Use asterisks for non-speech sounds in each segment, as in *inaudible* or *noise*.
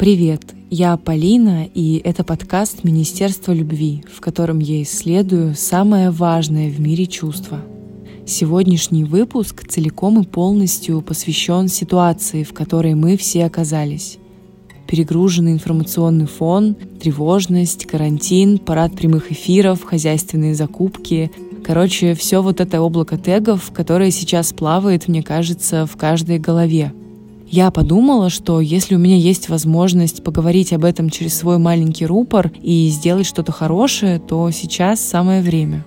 Привет, я Полина, и это подкаст Министерства любви, в котором я исследую самое важное в мире чувство. Сегодняшний выпуск целиком и полностью посвящен ситуации, в которой мы все оказались. Перегруженный информационный фон, тревожность, карантин, парад прямых эфиров, хозяйственные закупки. Короче, все вот это облако тегов, которое сейчас плавает, мне кажется, в каждой голове – я подумала, что если у меня есть возможность поговорить об этом через свой маленький рупор и сделать что-то хорошее, то сейчас самое время.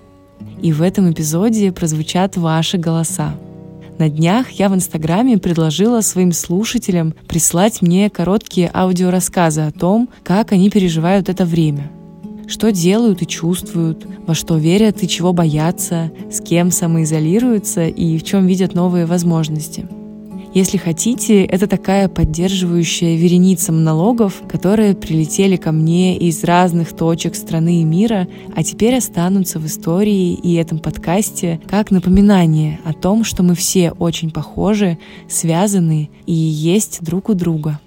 И в этом эпизоде прозвучат ваши голоса. На днях я в Инстаграме предложила своим слушателям прислать мне короткие аудиорассказы о том, как они переживают это время. Что делают и чувствуют, во что верят и чего боятся, с кем самоизолируются и в чем видят новые возможности – если хотите, это такая поддерживающая вереница монологов, которые прилетели ко мне из разных точек страны и мира, а теперь останутся в истории и этом подкасте как напоминание о том, что мы все очень похожи, связаны и есть друг у друга.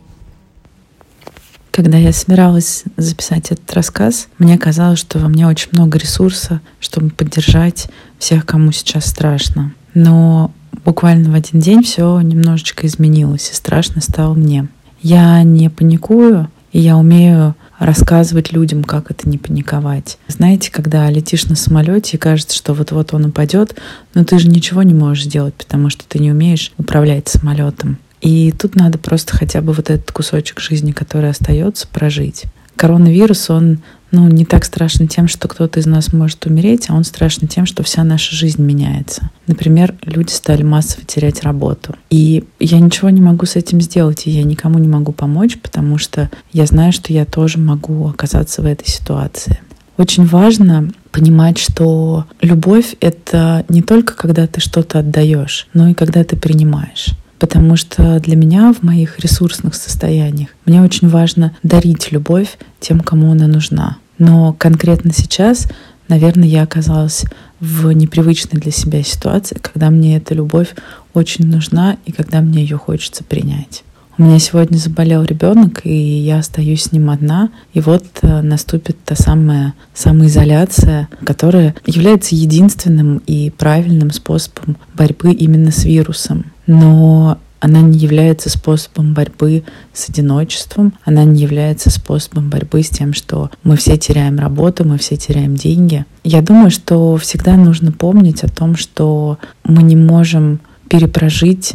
Когда я собиралась записать этот рассказ, мне казалось, что во мне очень много ресурса, чтобы поддержать всех, кому сейчас страшно. Но буквально в один день все немножечко изменилось, и страшно стало мне. Я не паникую, и я умею рассказывать людям, как это не паниковать. Знаете, когда летишь на самолете и кажется, что вот-вот он упадет, но ты же ничего не можешь сделать, потому что ты не умеешь управлять самолетом. И тут надо просто хотя бы вот этот кусочек жизни, который остается, прожить. Коронавирус, он ну, не так страшен тем, что кто-то из нас может умереть, а он страшен тем, что вся наша жизнь меняется. Например, люди стали массово терять работу. И я ничего не могу с этим сделать, и я никому не могу помочь, потому что я знаю, что я тоже могу оказаться в этой ситуации. Очень важно понимать, что любовь — это не только когда ты что-то отдаешь, но и когда ты принимаешь потому что для меня в моих ресурсных состояниях мне очень важно дарить любовь тем, кому она нужна. Но конкретно сейчас, наверное, я оказалась в непривычной для себя ситуации, когда мне эта любовь очень нужна и когда мне ее хочется принять. У меня сегодня заболел ребенок, и я остаюсь с ним одна. И вот э, наступит та самая самоизоляция, которая является единственным и правильным способом борьбы именно с вирусом. Но она не является способом борьбы с одиночеством, она не является способом борьбы с тем, что мы все теряем работу, мы все теряем деньги. Я думаю, что всегда нужно помнить о том, что мы не можем перепрожить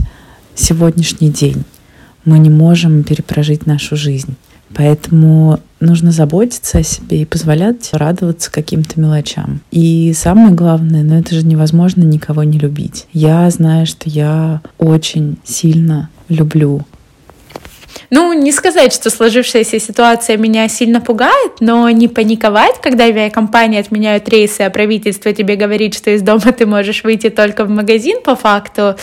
сегодняшний день мы не можем перепрожить нашу жизнь. Поэтому нужно заботиться о себе и позволять радоваться каким-то мелочам. И самое главное, ну это же невозможно никого не любить. Я знаю, что я очень сильно люблю ну, не сказать, что сложившаяся ситуация меня сильно пугает, но не паниковать, когда авиакомпании отменяют рейсы, а правительство тебе говорит, что из дома ты можешь выйти только в магазин по факту,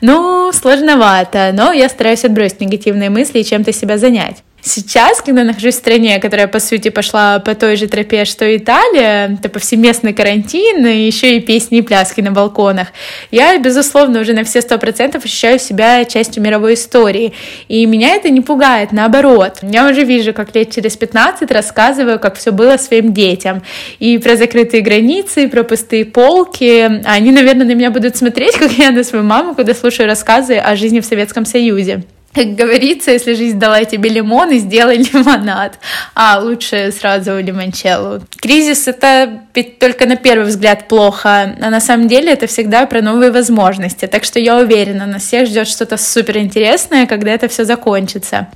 ну, сложновато. Но я стараюсь отбросить негативные мысли и чем-то себя занять. Сейчас, когда нахожусь в стране, которая, по сути, пошла по той же тропе, что Италия, это повсеместный карантин, и еще и песни и пляски на балконах, я, безусловно, уже на все сто процентов ощущаю себя частью мировой истории. И меня это не пугает, наоборот. Я уже вижу, как лет через 15 рассказываю, как все было своим детям. И про закрытые границы, и про пустые полки. Они, наверное, на меня будут смотреть, *laughs* как я на свою маму, когда слушаю рассказы о жизни в Советском Союзе. Как говорится, если жизнь дала тебе лимон, и сделай *laughs* лимонад. А лучше сразу лимончеллу. Кризис — это ведь только на первый взгляд плохо, а на самом деле это всегда про новые возможности. Так что я уверена, нас всех ждет что-то супер интересное, когда это все закончится.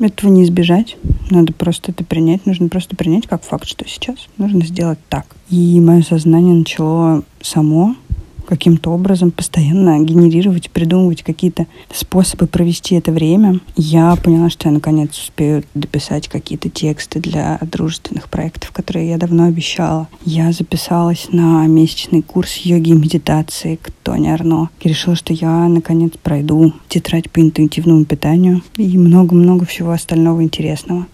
Этого не избежать. Надо просто это принять. Нужно просто принять как факт, что сейчас нужно сделать так. И мое сознание начало само каким-то образом постоянно генерировать, придумывать какие-то способы провести это время. Я поняла, что я наконец успею дописать какие-то тексты для дружественных проектов, которые я давно обещала. Я записалась на месячный курс йоги и медитации к Тони Арно. И решила, что я наконец пройду тетрадь по интуитивному питанию и много-много всего остального интересного.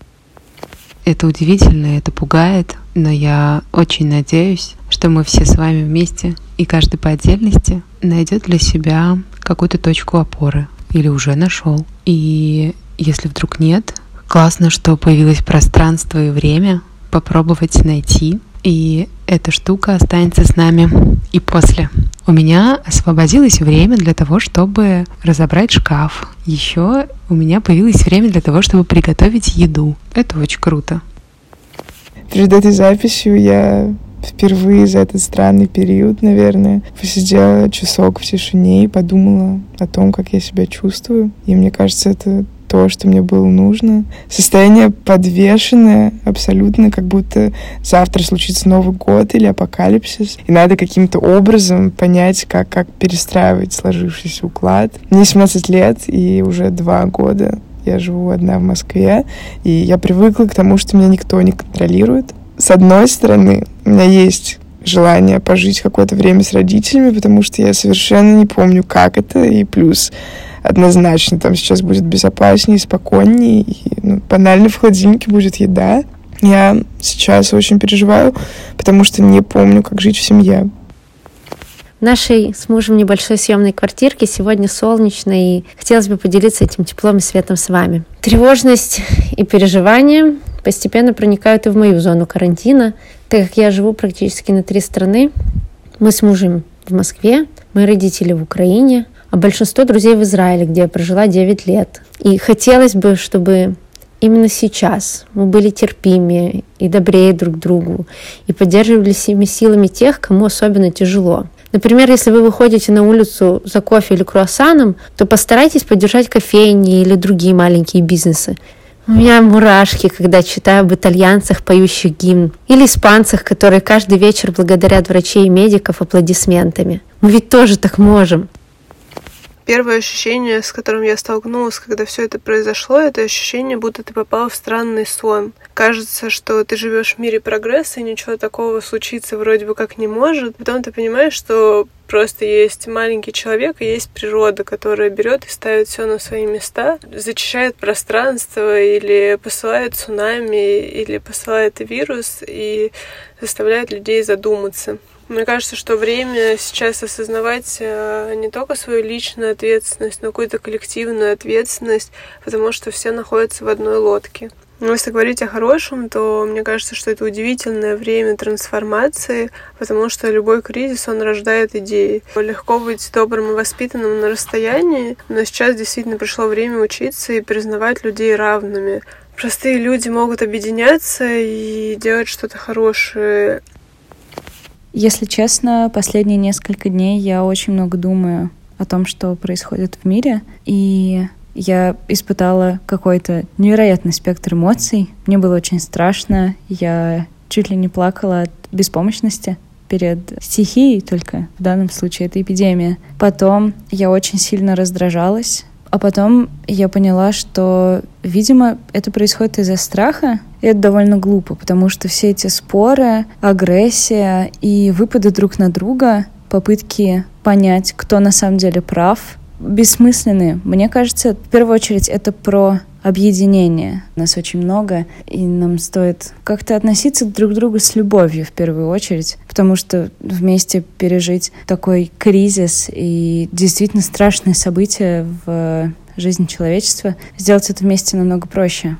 Это удивительно, это пугает, но я очень надеюсь, что мы все с вами вместе и каждый по отдельности найдет для себя какую-то точку опоры или уже нашел. И если вдруг нет, Классно, что появилось пространство и время попробовать найти и эта штука останется с нами и после. У меня освободилось время для того, чтобы разобрать шкаф. Еще у меня появилось время для того, чтобы приготовить еду. Это очень круто. Перед этой записью я впервые за этот странный период, наверное, посидела часок в тишине и подумала о том, как я себя чувствую. И мне кажется, это то, что мне было нужно. Состояние подвешенное абсолютно, как будто завтра случится Новый год или апокалипсис. И надо каким-то образом понять, как, как перестраивать сложившийся уклад. Мне 17 лет, и уже два года я живу одна в Москве, и я привыкла к тому, что меня никто не контролирует. С одной стороны, у меня есть желание пожить какое-то время с родителями, потому что я совершенно не помню, как это, и плюс однозначно там сейчас будет безопаснее, спокойнее, и ну, банально в холодильнике будет еда. Я сейчас очень переживаю, потому что не помню, как жить в семье. В нашей с мужем небольшой съемной квартирке сегодня солнечно, и хотелось бы поделиться этим теплом и светом с вами. Тревожность и переживания постепенно проникают и в мою зону карантина, так как я живу практически на три страны. Мы с мужем в Москве, мои родители в Украине, а большинство друзей в Израиле, где я прожила 9 лет. И хотелось бы, чтобы именно сейчас мы были терпимее и добрее друг другу и поддерживали всеми силами тех, кому особенно тяжело. Например, если вы выходите на улицу за кофе или круассаном, то постарайтесь поддержать кофейни или другие маленькие бизнесы. У меня мурашки, когда читаю об итальянцах, поющих гимн, или испанцах, которые каждый вечер благодарят врачей и медиков аплодисментами. Мы ведь тоже так можем. Первое ощущение, с которым я столкнулась, когда все это произошло, это ощущение, будто ты попал в странный сон. Кажется, что ты живешь в мире прогресса, и ничего такого случиться вроде бы как не может. Потом ты понимаешь, что просто есть маленький человек и есть природа, которая берет и ставит все на свои места, зачищает пространство или посылает цунами, или посылает вирус и заставляет людей задуматься. Мне кажется, что время сейчас осознавать э, не только свою личную ответственность, но какую-то коллективную ответственность, потому что все находятся в одной лодке. Но если говорить о хорошем, то мне кажется, что это удивительное время трансформации, потому что любой кризис, он рождает идеи. Легко быть добрым и воспитанным на расстоянии, но сейчас действительно пришло время учиться и признавать людей равными. Простые люди могут объединяться и делать что-то хорошее. Если честно, последние несколько дней я очень много думаю о том, что происходит в мире, и я испытала какой-то невероятный спектр эмоций. Мне было очень страшно, я чуть ли не плакала от беспомощности перед стихией, только в данном случае это эпидемия. Потом я очень сильно раздражалась, а потом я поняла, что, видимо, это происходит из-за страха. И это довольно глупо, потому что все эти споры, агрессия и выпады друг на друга, попытки понять, кто на самом деле прав, бессмысленны. Мне кажется, в первую очередь это про объединение. Нас очень много, и нам стоит как-то относиться друг к другу с любовью в первую очередь, потому что вместе пережить такой кризис и действительно страшные события в жизни человечества, сделать это вместе намного проще.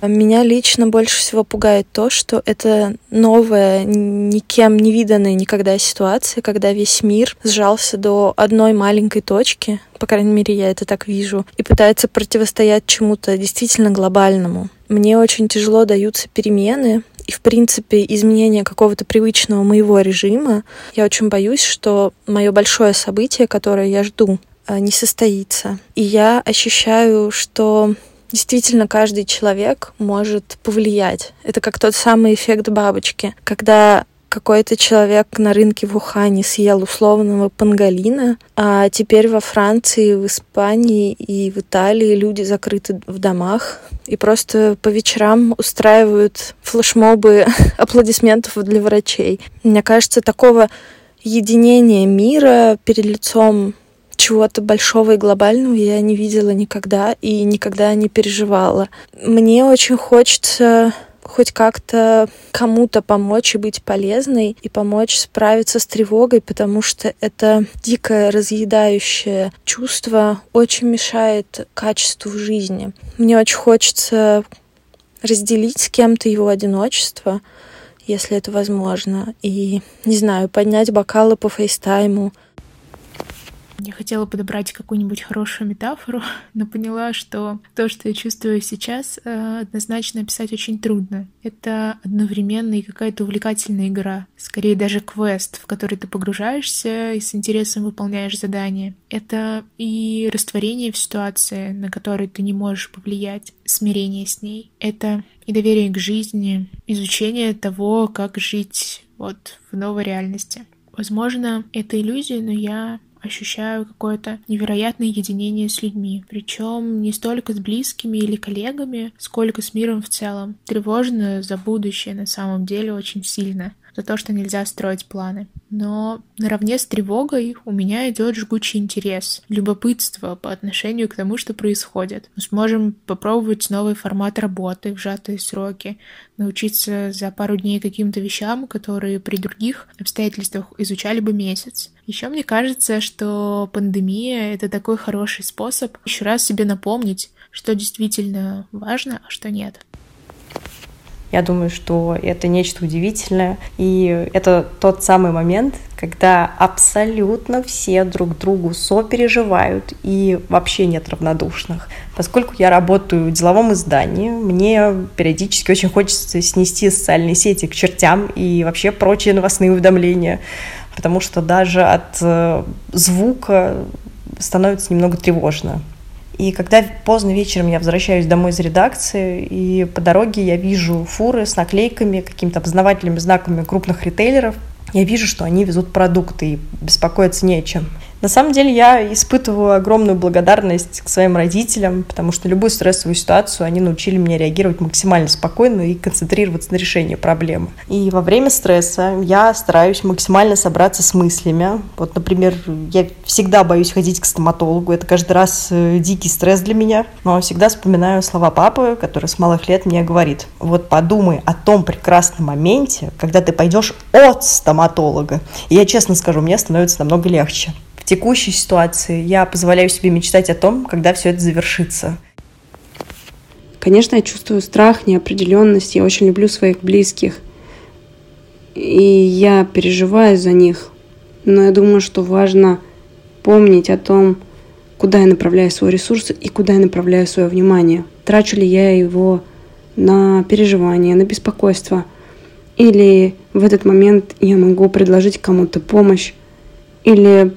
Меня лично больше всего пугает то, что это новая, никем не виданная никогда ситуация, когда весь мир сжался до одной маленькой точки, по крайней мере, я это так вижу, и пытается противостоять чему-то действительно глобальному. Мне очень тяжело даются перемены, и, в принципе, изменение какого-то привычного моего режима. Я очень боюсь, что мое большое событие, которое я жду, а, не состоится. И я ощущаю, что Действительно, каждый человек может повлиять. Это как тот самый эффект бабочки, когда какой-то человек на рынке в Ухане съел условного панголина, а теперь во Франции, в Испании и в Италии люди закрыты в домах и просто по вечерам устраивают флешмобы *laughs* аплодисментов для врачей. Мне кажется, такого единения мира перед лицом чего-то большого и глобального я не видела никогда и никогда не переживала. Мне очень хочется хоть как-то кому-то помочь и быть полезной, и помочь справиться с тревогой, потому что это дикое разъедающее чувство очень мешает качеству жизни. Мне очень хочется разделить с кем-то его одиночество, если это возможно, и, не знаю, поднять бокалы по фейстайму, я хотела подобрать какую-нибудь хорошую метафору, *laughs* но поняла, что то, что я чувствую сейчас, э, однозначно описать очень трудно. Это одновременно и какая-то увлекательная игра, скорее даже квест, в который ты погружаешься и с интересом выполняешь задания. Это и растворение в ситуации, на которую ты не можешь повлиять, смирение с ней. Это и доверие к жизни, изучение того, как жить вот в новой реальности. Возможно, это иллюзия, но я ощущаю какое-то невероятное единение с людьми. Причем не столько с близкими или коллегами, сколько с миром в целом. Тревожно за будущее на самом деле очень сильно за то, что нельзя строить планы. Но наравне с тревогой у меня идет жгучий интерес, любопытство по отношению к тому, что происходит. Мы сможем попробовать новый формат работы в сжатые сроки, научиться за пару дней каким-то вещам, которые при других обстоятельствах изучали бы месяц. Еще мне кажется, что пандемия — это такой хороший способ еще раз себе напомнить, что действительно важно, а что нет. Я думаю, что это нечто удивительное. И это тот самый момент, когда абсолютно все друг другу сопереживают и вообще нет равнодушных. Поскольку я работаю в деловом издании, мне периодически очень хочется снести социальные сети к чертям и вообще прочие новостные уведомления, потому что даже от э, звука становится немного тревожно. И когда поздно вечером я возвращаюсь домой из редакции, и по дороге я вижу фуры с наклейками, какими-то опознавательными знаками крупных ритейлеров, я вижу, что они везут продукты, и беспокоиться не о чем. На самом деле я испытываю огромную благодарность к своим родителям, потому что любую стрессовую ситуацию они научили меня реагировать максимально спокойно и концентрироваться на решении проблемы. И во время стресса я стараюсь максимально собраться с мыслями. Вот, например, я всегда боюсь ходить к стоматологу, это каждый раз э, дикий стресс для меня, но всегда вспоминаю слова папы, который с малых лет мне говорит, вот подумай о том прекрасном моменте, когда ты пойдешь от стоматолога. И я честно скажу, мне становится намного легче текущей ситуации я позволяю себе мечтать о том, когда все это завершится. Конечно, я чувствую страх, неопределенность. Я очень люблю своих близких. И я переживаю за них. Но я думаю, что важно помнить о том, куда я направляю свой ресурс и куда я направляю свое внимание. Трачу ли я его на переживания, на беспокойство. Или в этот момент я могу предложить кому-то помощь. Или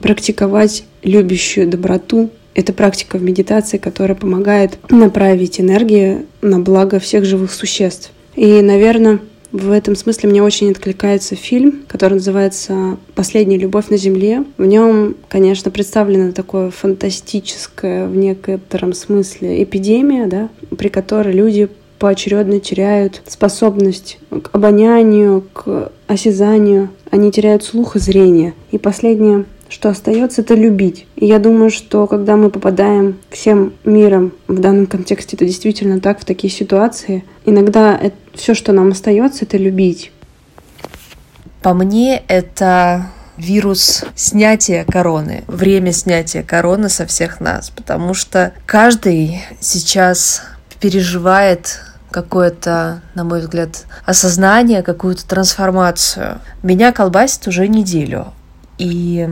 практиковать любящую доброту. Это практика в медитации, которая помогает направить энергию на благо всех живых существ. И, наверное, в этом смысле мне очень откликается фильм, который называется «Последняя любовь на земле». В нем, конечно, представлена такое фантастическое в некотором смысле эпидемия, да, при которой люди поочередно теряют способность к обонянию, к осязанию, они теряют слух и зрение. И последняя что остается, это любить. И я думаю, что когда мы попадаем всем миром в данном контексте, это действительно так, в такие ситуации, иногда это, все, что нам остается, это любить. По мне, это вирус снятия короны, время снятия короны со всех нас, потому что каждый сейчас переживает какое-то, на мой взгляд, осознание, какую-то трансформацию. Меня колбасит уже неделю. И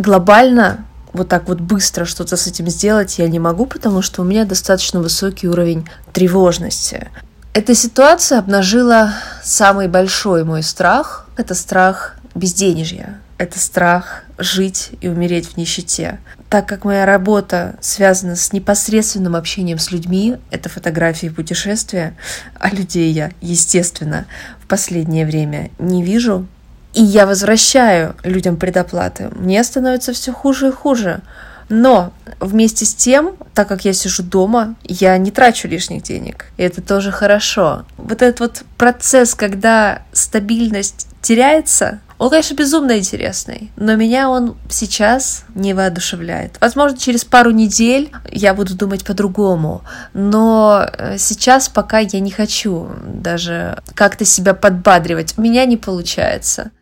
глобально вот так вот быстро что-то с этим сделать я не могу, потому что у меня достаточно высокий уровень тревожности. Эта ситуация обнажила самый большой мой страх. Это страх безденежья. Это страх жить и умереть в нищете. Так как моя работа связана с непосредственным общением с людьми, это фотографии и путешествия, а людей я, естественно, в последнее время не вижу, и я возвращаю людям предоплаты, мне становится все хуже и хуже. Но вместе с тем, так как я сижу дома, я не трачу лишних денег. И это тоже хорошо. Вот этот вот процесс, когда стабильность теряется, Он, конечно, безумно интересный, но меня он сейчас не воодушевляет. Возможно, через пару недель я буду думать по-другому, но э, сейчас пока я не хочу даже как-то себя подбадривать. У меня не получается.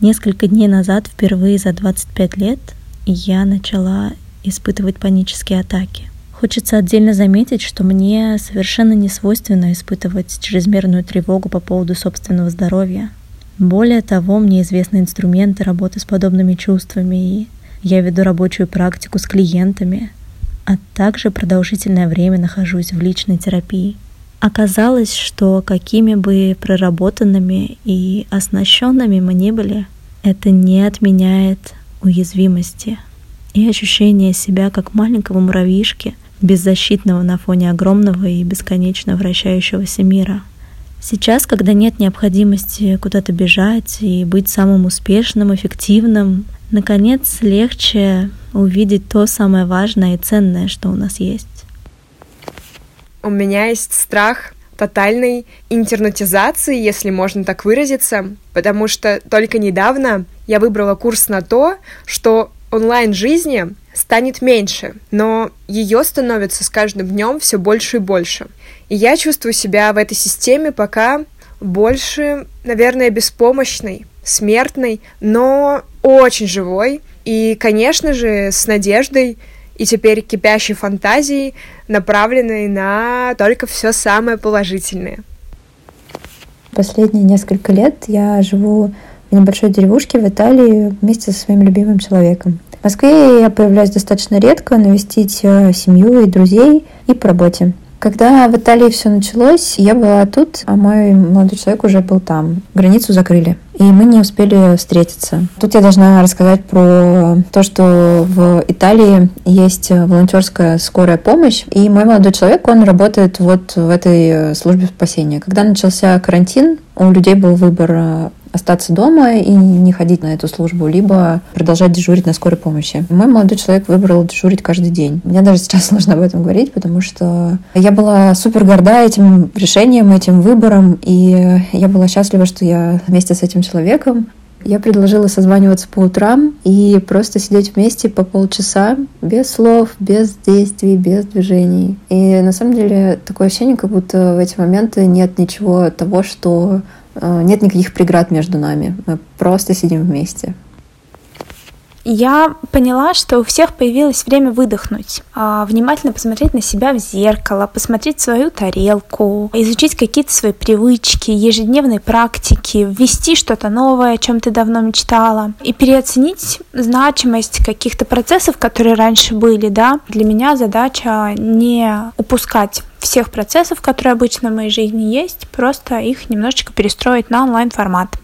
Несколько дней назад, впервые за 25 лет, я начала испытывать панические атаки. Хочется отдельно заметить, что мне совершенно не свойственно испытывать чрезмерную тревогу по поводу собственного здоровья. Более того, мне известны инструменты работы с подобными чувствами, и я веду рабочую практику с клиентами, а также продолжительное время нахожусь в личной терапии. Оказалось, что какими бы проработанными и оснащенными мы ни были, это не отменяет уязвимости и ощущение себя как маленького муравьишки, беззащитного на фоне огромного и бесконечно вращающегося мира. Сейчас, когда нет необходимости куда-то бежать и быть самым успешным, эффективным, наконец легче увидеть то самое важное и ценное, что у нас есть. У меня есть страх тотальной интернетизации, если можно так выразиться, потому что только недавно я выбрала курс на то, что онлайн-жизни станет меньше, но ее становится с каждым днем все больше и больше. И я чувствую себя в этой системе пока больше, наверное, беспомощной, смертной, но очень живой. И, конечно же, с надеждой и теперь кипящей фантазией, направленной на только все самое положительное. Последние несколько лет я живу в небольшой деревушке в Италии вместе со своим любимым человеком. В Москве я появляюсь достаточно редко, навестить э, семью и друзей и по работе. Когда в Италии все началось, я была тут, а мой молодой человек уже был там. Границу закрыли, и мы не успели встретиться. Тут я должна рассказать про то, что в Италии есть волонтерская скорая помощь, и мой молодой человек, он работает вот в этой службе спасения. Когда начался карантин, у людей был выбор остаться дома и не ходить на эту службу, либо продолжать дежурить на скорой помощи. Мой молодой человек выбрал дежурить каждый день. Мне даже сейчас *laughs* сложно об этом говорить, потому что я была супер горда этим решением, этим выбором, и я была счастлива, что я вместе с этим человеком я предложила созваниваться по утрам и просто сидеть вместе по полчаса, без слов, без действий, без движений. И на самом деле такое ощущение, как будто в эти моменты нет ничего того, что Э, нет никаких преград между нами. Мы просто сидим вместе. Я поняла, что у всех появилось время выдохнуть, а, внимательно посмотреть на себя в зеркало, посмотреть свою тарелку, изучить какие-то свои привычки, ежедневные практики, ввести что-то новое, о чем ты давно мечтала, и переоценить значимость каких-то процессов, которые раньше были, да. Для меня задача не упускать всех процессов, которые обычно в моей жизни есть, просто их немножечко перестроить на онлайн-формат.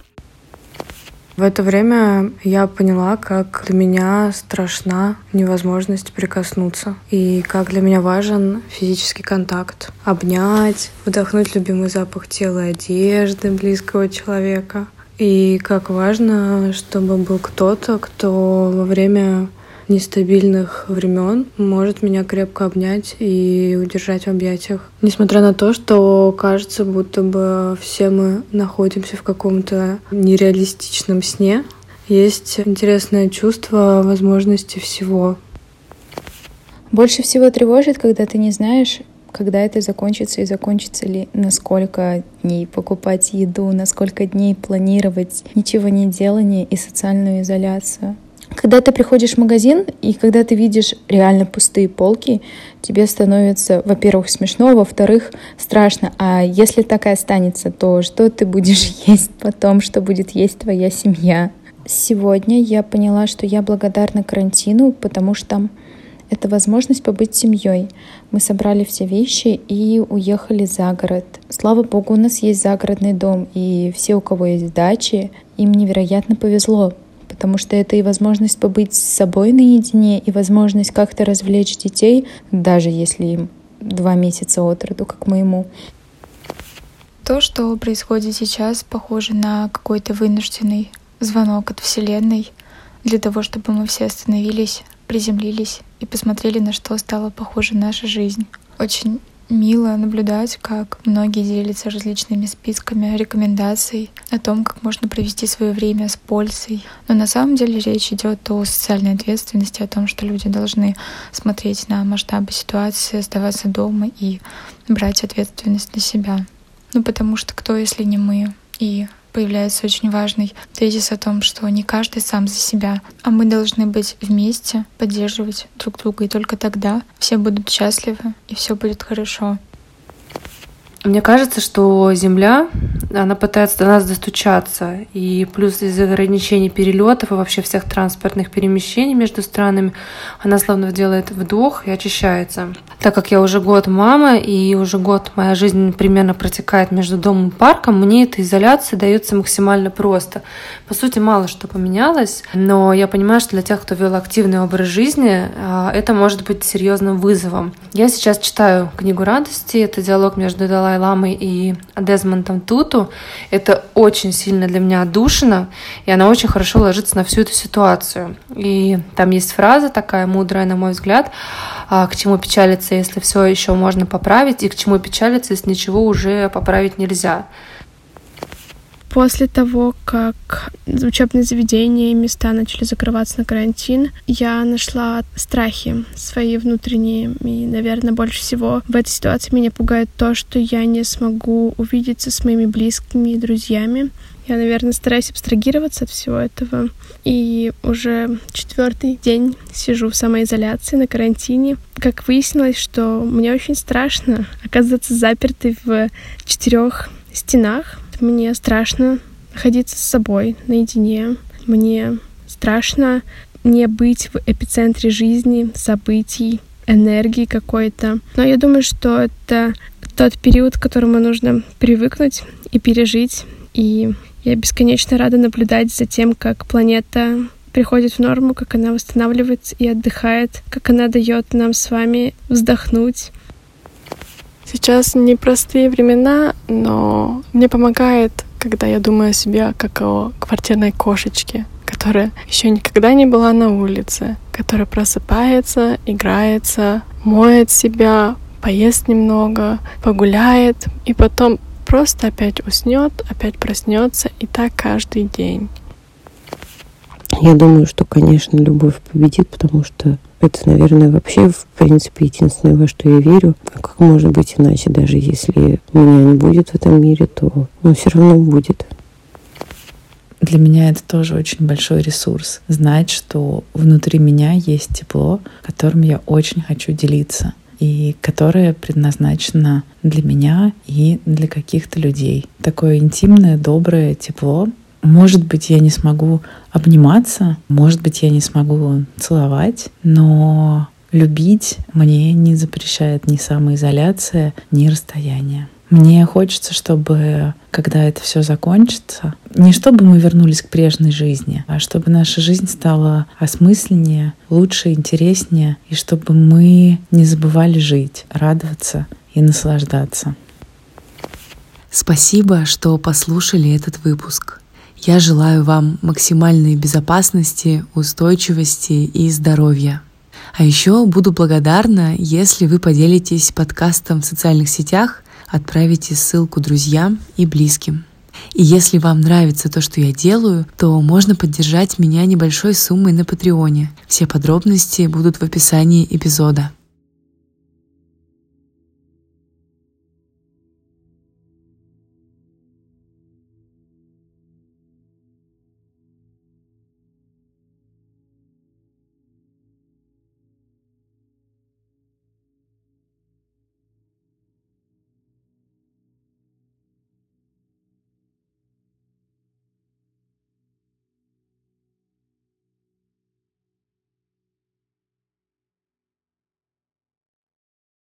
В это время я поняла, как для меня страшна невозможность прикоснуться и как для меня важен физический контакт. Обнять, вдохнуть любимый запах тела и одежды близкого человека. И как важно, чтобы был кто-то, кто во время нестабильных времен может меня крепко обнять и удержать в объятиях. Несмотря на то, что кажется, будто бы все мы находимся в каком-то нереалистичном сне, есть интересное чувство возможности всего. Больше всего тревожит, когда ты не знаешь, когда это закончится и закончится ли, на сколько дней покупать еду, на сколько дней планировать ничего не делание и социальную изоляцию. Когда ты приходишь в магазин, и когда ты видишь реально пустые полки, тебе становится, во-первых, смешно, во-вторых, страшно. А если так и останется, то что ты будешь *laughs* есть потом, что будет есть твоя семья? Сегодня я поняла, что я благодарна карантину, потому что это возможность побыть семьей. Мы собрали все вещи и уехали за город. Слава богу, у нас есть загородный дом, и все, у кого есть дачи, им невероятно повезло, потому что это и возможность побыть с собой наедине, и возможность как-то развлечь детей, даже если им два месяца от роду, как моему. То, что происходит сейчас, похоже на какой-то вынужденный звонок от Вселенной для того, чтобы мы все остановились, приземлились и посмотрели, на что стала похожа наша жизнь. Очень мило наблюдать, как многие делятся различными списками рекомендаций о том, как можно провести свое время с пользой. Но на самом деле речь идет о социальной ответственности, о том, что люди должны смотреть на масштабы ситуации, оставаться дома и брать ответственность на себя. Ну, потому что кто, если не мы? И появляется очень важный тезис о том, что не каждый сам за себя, а мы должны быть вместе, поддерживать друг друга, и только тогда все будут счастливы и все будет хорошо. Мне кажется, что Земля, она пытается до нас достучаться. И плюс из-за ограничений перелетов и вообще всех транспортных перемещений между странами, она словно делает вдох и очищается. Так как я уже год мама, и уже год моя жизнь примерно протекает между домом и парком, мне эта изоляция дается максимально просто. По сути, мало что поменялось, но я понимаю, что для тех, кто вел активный образ жизни, а, это может быть серьезным вызовом. Я сейчас читаю книгу радости, это диалог между Далай Далай-Ламой и Дезмондом Туту. Это очень сильно для меня отдушина, и она очень хорошо ложится на всю эту ситуацию. И там есть фраза такая мудрая, на мой взгляд, «А, к чему печалиться, если все еще можно поправить, и к чему печалиться, если ничего уже поправить нельзя. После того, как учебные заведения и места начали закрываться на карантин, я нашла страхи свои внутренние. И, наверное, больше всего в этой ситуации меня пугает то, что я не смогу увидеться с моими близкими и друзьями. Я, наверное, стараюсь абстрагироваться от всего этого. И уже четвертый день сижу в самоизоляции на карантине. Как выяснилось, что мне очень страшно оказаться запертой в четырех стенах, мне страшно находиться с собой наедине. Мне страшно не быть в эпицентре жизни, событий, энергии какой-то. Но я думаю, что это тот период, к которому нужно привыкнуть и пережить. И я бесконечно рада наблюдать за тем, как планета приходит в норму, как она восстанавливается и отдыхает, как она дает нам с вами вздохнуть, Сейчас непростые времена, но мне помогает, когда я думаю о себе как о квартирной кошечке, которая еще никогда не была на улице, которая просыпается, играется, моет себя, поест немного, погуляет и потом просто опять уснет, опять проснется и так каждый день. Я думаю, что, конечно, любовь победит, потому что это, наверное, вообще, в принципе, единственное, во что я верю. А как может быть иначе, даже если меня не будет в этом мире, то он все равно будет. Для меня это тоже очень большой ресурс. Знать, что внутри меня есть тепло, которым я очень хочу делиться и которое предназначено для меня и для каких-то людей. Такое интимное, доброе тепло, может быть, я не смогу обниматься, может быть, я не смогу целовать, но любить мне не запрещает ни самоизоляция, ни расстояние. Мне хочется, чтобы, когда это все закончится, не чтобы мы вернулись к прежней жизни, а чтобы наша жизнь стала осмысленнее, лучше, интереснее, и чтобы мы не забывали жить, радоваться и наслаждаться. Спасибо, что послушали этот выпуск. Я желаю вам максимальной безопасности, устойчивости и здоровья. А еще буду благодарна, если вы поделитесь подкастом в социальных сетях, отправите ссылку друзьям и близким. И если вам нравится то, что я делаю, то можно поддержать меня небольшой суммой на Патреоне. Все подробности будут в описании эпизода.